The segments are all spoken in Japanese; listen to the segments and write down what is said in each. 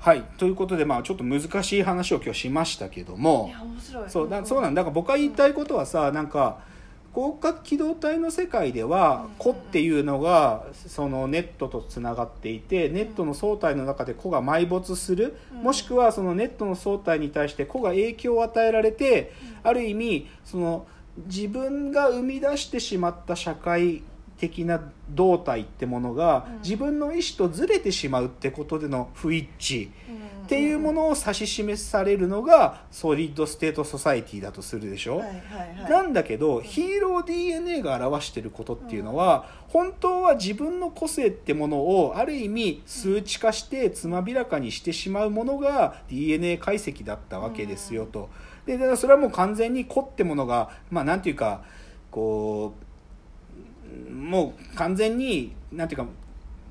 はい。ということでまあちょっと難しい話を今日しましたけども。そうだそうなんだ。だから僕が言いたいことはさなんか広角機動隊の世界ではうん子っていうのがそのネットとつながっていてネットの総体の中で子が埋没する。うん。もしくはそのネットの総体に対して子が影響を与えられてある意味その自分が生み出してしまった社会的な動態ってものがうん。自分の意思とずれてしまうってことでの不一致。っていうものを指し示されるのがソリッドステートソサイティだとするでしょ、はいはいはい。なんだけどヒーロー DNA が表していることっていうのは本当は自分の個性ってものをある意味数値化してつまびらかにしてしまうものが DNA 解析だったわけですよと。でだからそれはもう完全に個ってものがまあなんていうかこうもう完全になんていうか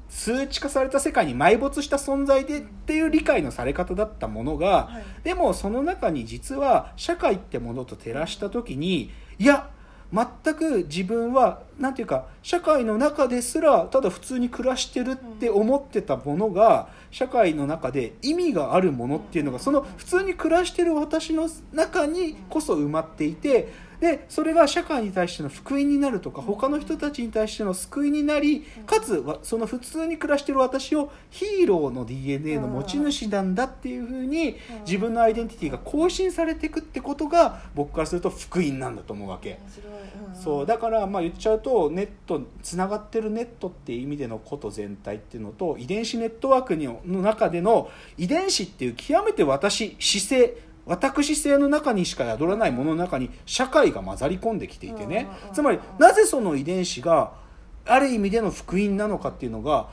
数値化された世界に埋没した存在でっていう理解のされ方だったものが、はい。でもその中に実は社会ってものと照らした時にいや全く自分はなんていうか社会の中ですらただ普通に暮らしてるって思ってたものが社会の中で意味があるものっていうのがその普通に暮らしてる私の中にこそ埋まっていてでそれが社会に対しての福音になるとか他の人たちに対しての救いになりかつわその普通に暮らしてる私をヒーローの DNA の持ち主なんだっていうふうに自分のアイデンティティが更新されていくってことが僕からすると福音なんだと思うわけ。そうだからまあ言っちゃうとネットつながってるネットっていう意味でのこと全体っていうのと遺伝子ネットワークにの中での遺伝子っていう極めて私姿勢私性の中にしか宿らないものの中に社会が混ざり込んできていてね。うんつまりなぜその遺伝子がある意味での福音なのかっていうのが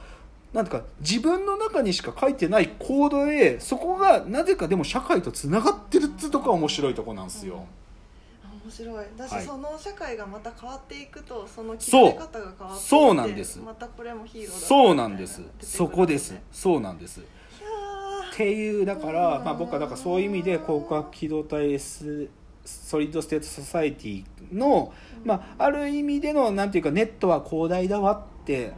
なんか自分の中にしか書いてないコードでそこがなぜかでも社会とつながってるっつうとこが面白いとこなんですよ。あ面白い。だし、はい。その社会がまた変わっていくとそのそう。決め方が変わっていってそうなんです。またこれもヒーローだそうなんです。そこです。そうなんですっていうだから、うん。まあ、僕はだからそういう意味で攻殻機動隊 S ソリッドステートソサイティの、まあ、ある意味でのなんていうかネットは広大だわって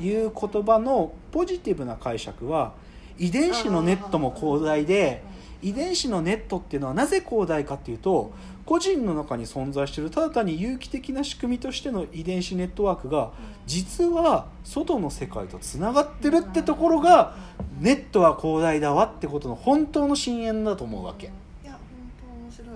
いう言葉のポジティブな解釈は遺伝子のネットも広大で遺伝子のネットっていうのはなぜ広大かっていうと個人の中に存在しているただ単に有機的な仕組みとしての遺伝子ネットワークが実は外の世界とつながってるってところがネットは広大だわってことの本当の深淵だと思うわけ。いや本当面白い。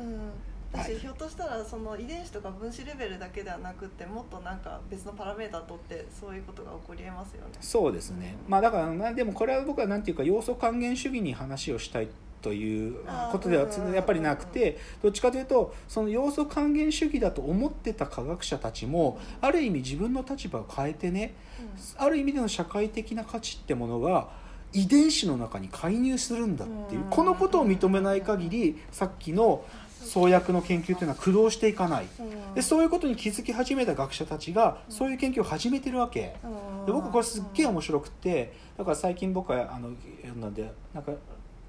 うん。私、はい。ひょっとしたらその遺伝子とか分子レベルだけではなくってもっとなんか別のパラメーターとってそういうことが起こりえますよね。そうですね、まあ、だからなでもこれは僕はなんていうか要素還元主義に話をしたいということではやっぱりなくてどっちかというとその要素還元主義だと思ってた科学者たちもある意味自分の立場を変えてねある意味での社会的な価値ってものが遺伝子の中に介入するんだっていううん。このことを認めない限りさっきの創薬の研究っていうのは駆動していかない。でそういうことに気づき始めた学者たちがそういう研究を始めてるわけ。で僕これすっげえ面白くてだから最近僕はあのなんでなんか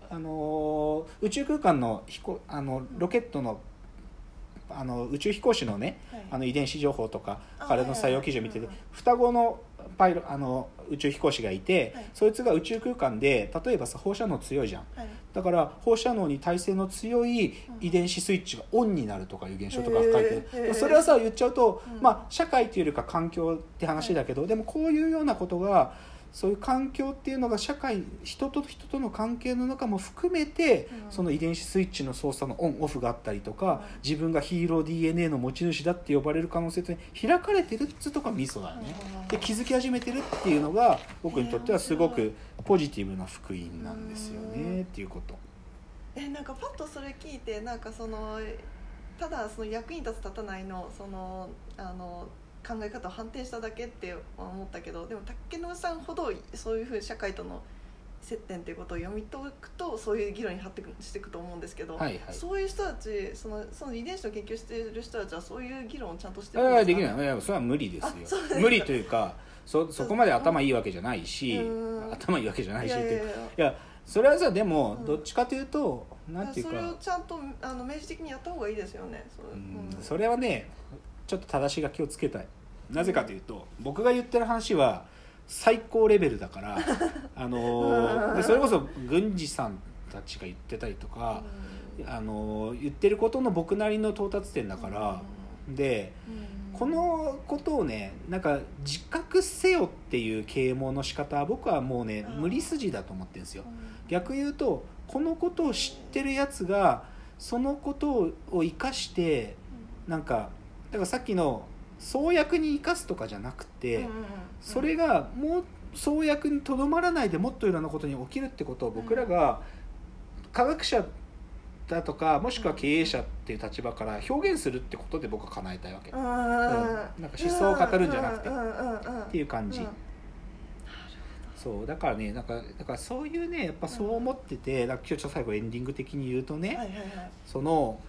あのー宇宙空間の飛行あのロケットのあの宇宙飛行士のねはい。あの遺伝子情報とかあ彼の採用基準を見ててはいはいはい双子のパイロあの宇宙飛行士がいて、はい。そいつが宇宙空間で例えばさ放射能強いじゃん。はい。だから放射能に耐性の強い遺伝子スイッチがオンになるとかいう現象とか書いてへるーそれはさ言っちゃうと、うん。まあ、社会というよりか環境って話だけど、でもこういうようなことがそういう環境っていうのが社会人と人との関係の中も含めて、うんその遺伝子スイッチの操作のオンオフがあったりとか、うん自分がヒーロー DNA の持ち主だって呼ばれる可能性って開かれてるっつうとこがミソだよね。で気づき始めてるっていうのが僕にとってはすごくポジティブな福音なんですよねっていうこと。えなんかパッとそれ聞いてなんかそのただその役に立つ立たないのそのあの考え方を反転しただけって思ったけどでも竹野さんほどそういうふうに社会との接点ということを読み解くとそういう議論に発展していくと思うんですけど、はいはい。そういう人たちそのその遺伝子の研究している人たちはそういう議論をちゃんとしてあるんですか？あできない。いやそれは無理ですよ。無理というかそそこまで頭いいわけじゃないしうん。頭いいわけじゃないしっていいやいやいうや。いやそれはさでもうん。どっちかというとなんていうそれをかちゃんとあの明示的にやった方がいいですよね。そううん。それはねちょっと正しいが気をつけたい。なぜかというと僕が言ってる話は最高レベルだから あのうん。でそれこそ郡司さんたちが言ってたりとか、あの言ってることの僕なりの到達点だから、でこのことをねなんか自覚せよっていう啓蒙の仕方は僕はもうねうん。無理筋だと思ってるんですよ。逆言うとこのことを知ってるやつがそのことを生かしてなんかだからさっきの創薬に生かすとかじゃなくて、それがもう創薬にとどまらないでもっといろんなことに起きるってことを僕らが科学者だとかもしくは経営者っていう立場から表現するってことで僕は叶えたいわけ、うん。なんか思想を語るんじゃなくて。うんうんうんうんっていう感じ、うん。そう。だからねなんかだからそういうねやっぱそう思ってて、だから今日ちょっと最後エンディング的に言うとね、はいはいはい。その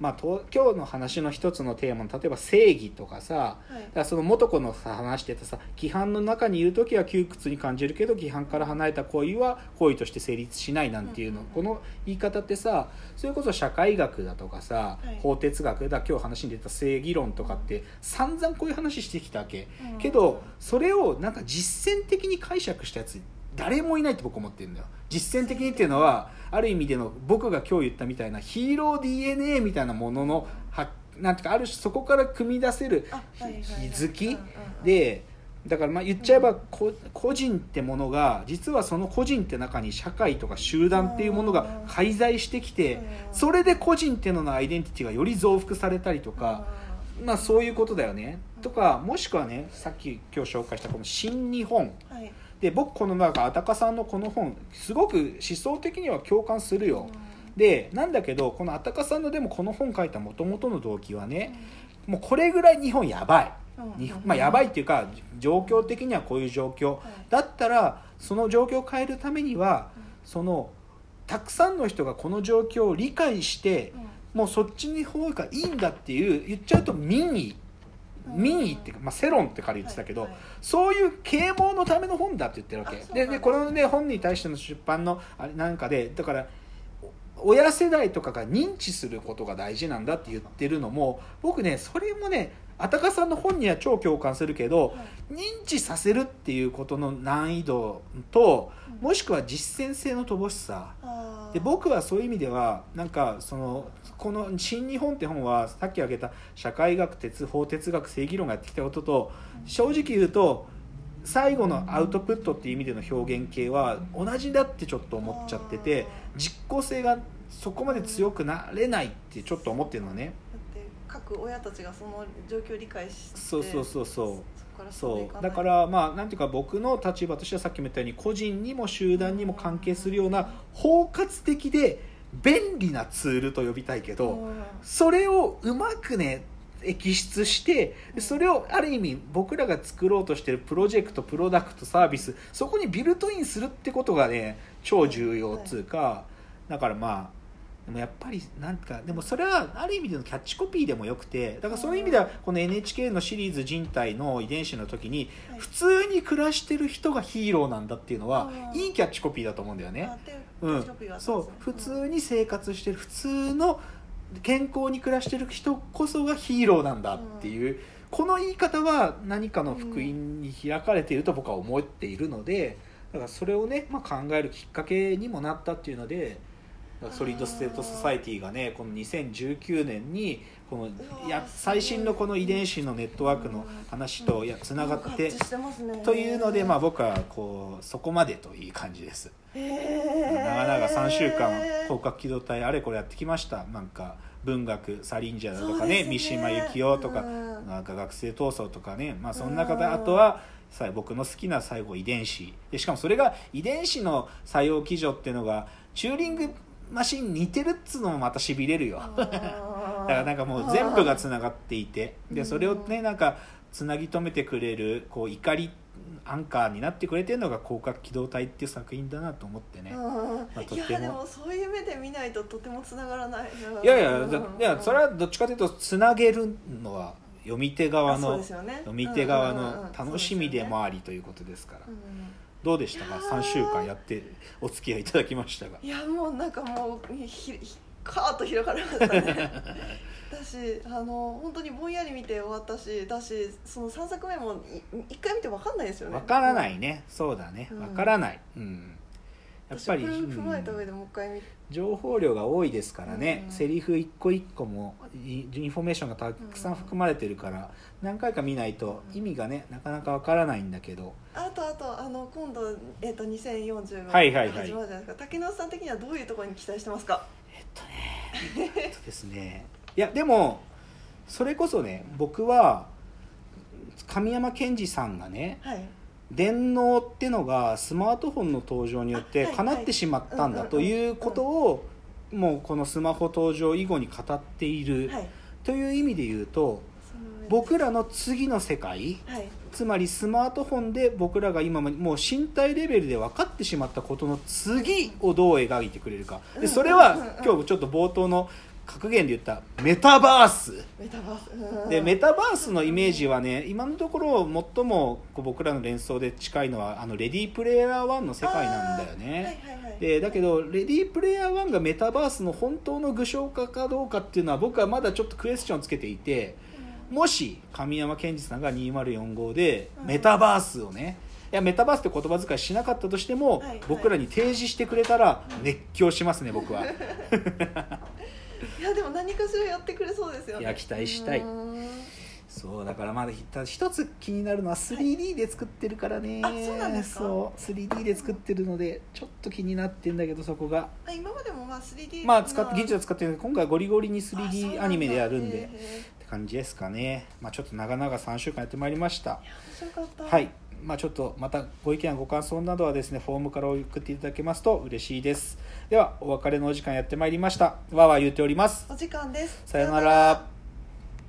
まあ、と今日の話の一つのテーマの例えば正義とかさはい。その元子のさ話してたさ規範の中にいる時は窮屈に感じるけど規範から離れた行為は行為として成立しないなんていうの、うんうん。この言い方ってさそれこそ社会学だとかさ、はい。法哲学だ今日話に出た正義論とかって散々こういう話してきたわけ、うん。けどそれをなんか実践的に解釈したやつ誰もいないって僕思ってるんだよ。実践的にっていうのはある意味での僕が今日言ったみたいなヒーロー DNA みたいなもののはなんていうかある種そこから組み出せる気づきでだからまあ言っちゃえばこ個人ってものが実はその個人って中に社会とか集団っていうものが介在してきてうん。それで個人っていうののアイデンティティがより増幅されたりとかまあそういうことだよね。とかもしくはねさっき今日紹介したこの「新日本。うんはい」で僕このなんかあたかさんのこの本すごく思想的には共感するよ。うん。でなんだけどこのあたかさんのでもこの本書いたもともとの動機はねもうこれぐらい日本やばい。うん。日本まあやばいっていうか状況的にはこういう状況。はいだったらその状況を変えるためにはそのたくさんの人がこの状況を理解してうん。もうそっちの方がいいんだっていう言っちゃうと民意。うん民意っていうか、まあ、世論って彼言ってたけど、はいはい。そういう啓蒙のための本だって言ってるわけ。ででこの、ね、本に対しての出版のあれなんかでだからお親世代とかが認知することが大事なんだって言ってるのも僕ねそれもねあたかさんの本には超共感するけどはい。認知させるっていうことの難易度とうん。もしくは実践性の乏しさ。あーで僕はそういう意味ではなんかそのこの「新日本」って本はさっき挙げた社会学哲法哲学正義論がやってきたことと正直言うと最後のアウトプットっていう意味での表現系は同じだってちょっと思っちゃってて実効性がそこまで強くなれないってちょっと思ってるのね。各親たちがその状況を理解してそうそうそうそう。そう。だからまあなんていうか僕の立場としてはさっきも言ったように個人にも集団にも関係するような包括的で便利なツールと呼びたいけど、うん。それをうまくね摘出してでそれをある意味僕らが作ろうとしてるプロジェクトプロダクトサービスそこにビルトインするってことがね超重要っつうか、だからまあでもやっぱりなんかでもそれはある意味でのキャッチコピーでもよくてだからそういう意味ではこの NHK のシリーズ人体の遺伝子の時にはい。普通に暮らしてる人がヒーローなんだっていうのはうん。いいキャッチコピーだと思うんだよね。うん。そう普通に生活してる普通の健康に暮らしてる人こそがヒーローなんだっていう、この言い方は何かの福音に開かれていると僕は思っているのでだからそれをね、まあ、考えるきっかけにもなったっていうのでソリッド・ステート・ソサイティがねこの2019年にこのや最新のこの遺伝子のネットワークの話とつながってというので、まあ、僕はこうそこまでという感じです。へー。長々3週間攻殻機動隊あれこれやってきました。なんか文学サリンジャーだとかね三島由紀夫とかうん。なんか学生闘争とかねまあその中でうんあとはさ僕の好きな最後遺伝子。でしかもそれが遺伝子の作用基準っていうのがチューリングマシンに似てるっつうのもまたしびれるよ。だ だからなんかもう全部がつながっていて。でそれをねなんかつなぎ止めてくれるこう怒りアンカーになってくれてるのが広角機動隊っていう作品だなと思ってね、うん。いとても。やでもそういう目で見ないととてもつながらないいやいやだいやそれはどっちかというとつなげるのは読み手側のね。読み手側うんうんうん。のうん楽しみでもありということですから。すよねどうでしたか？いやー3週間やってお付き合いいただきましたが。うんいやもうなんかもうひひカーッと広がりましたね。だしあの本当にぼんやり見て終わったしだしその3作目もい一回見て分かんないですよね。わからないね。そうだね。うん。わからない。うんやっぱり踏まえたうん上でもう一回見て情報量が多いですからね、うんセリフ一個一個もイインフォメーションがたくさん含まれてるから何回か見ないと意味がねなかなかわからないんだけど。あとあとあの今度、えっと2040がはいはいはい。始まるじゃないですか、竹野内さん的にはどういうところに期待してますか？えっとねえっとですね。いやでもそれこそね僕は神山健二さんがねはい電脳ってのがスマートフォンの登場によって叶ってしまったんだはいということをもうこのスマホ登場以後に語っている。はい。という意味で言うと僕らの次の世界はい。つまりスマートフォンで僕らが今までもう身体レベルで分かってしまったことの次をどう描いてくれるか。でそれは今日ちょっと冒頭の格言で言ったメタバース。メタバース。うんでメタバースのイメージはね今のところ最もこう僕らの連想で近いのはあのレディープレイヤー1の世界なんだよね。はいはいはいでだけどレディープレイヤー1がメタバースの本当の具象化かどうかっていうのは僕はまだちょっとクエスチョンつけていてもし神山健二さんが2045でうん。メタバースをねいやメタバースって言葉遣いしなかったとしても、はいはい。僕らに提示してくれたら熱狂しますね僕は。いやでも何かしらやってくれそうですよね。いや期待したい。うん。そうだからまだ一つ気になるのは 3D で作ってるからね、あそうなんですか？そう 3D で作ってるのでちょっと気になってんだけどそこが。あ今までもまあ 3D まあ使って技術はっ使ってるけど今回はゴリゴリにて 3D アニメでやるんでって感じですかね。まあちょっと長々3週間やってまいりました。面白かった。はいまあちょっとまたご意見やご感想などはですねフォームから送っていただけますと嬉しいです。ではお別れのお時間やってまいりました。わーわー言っております。お時間です。さよなら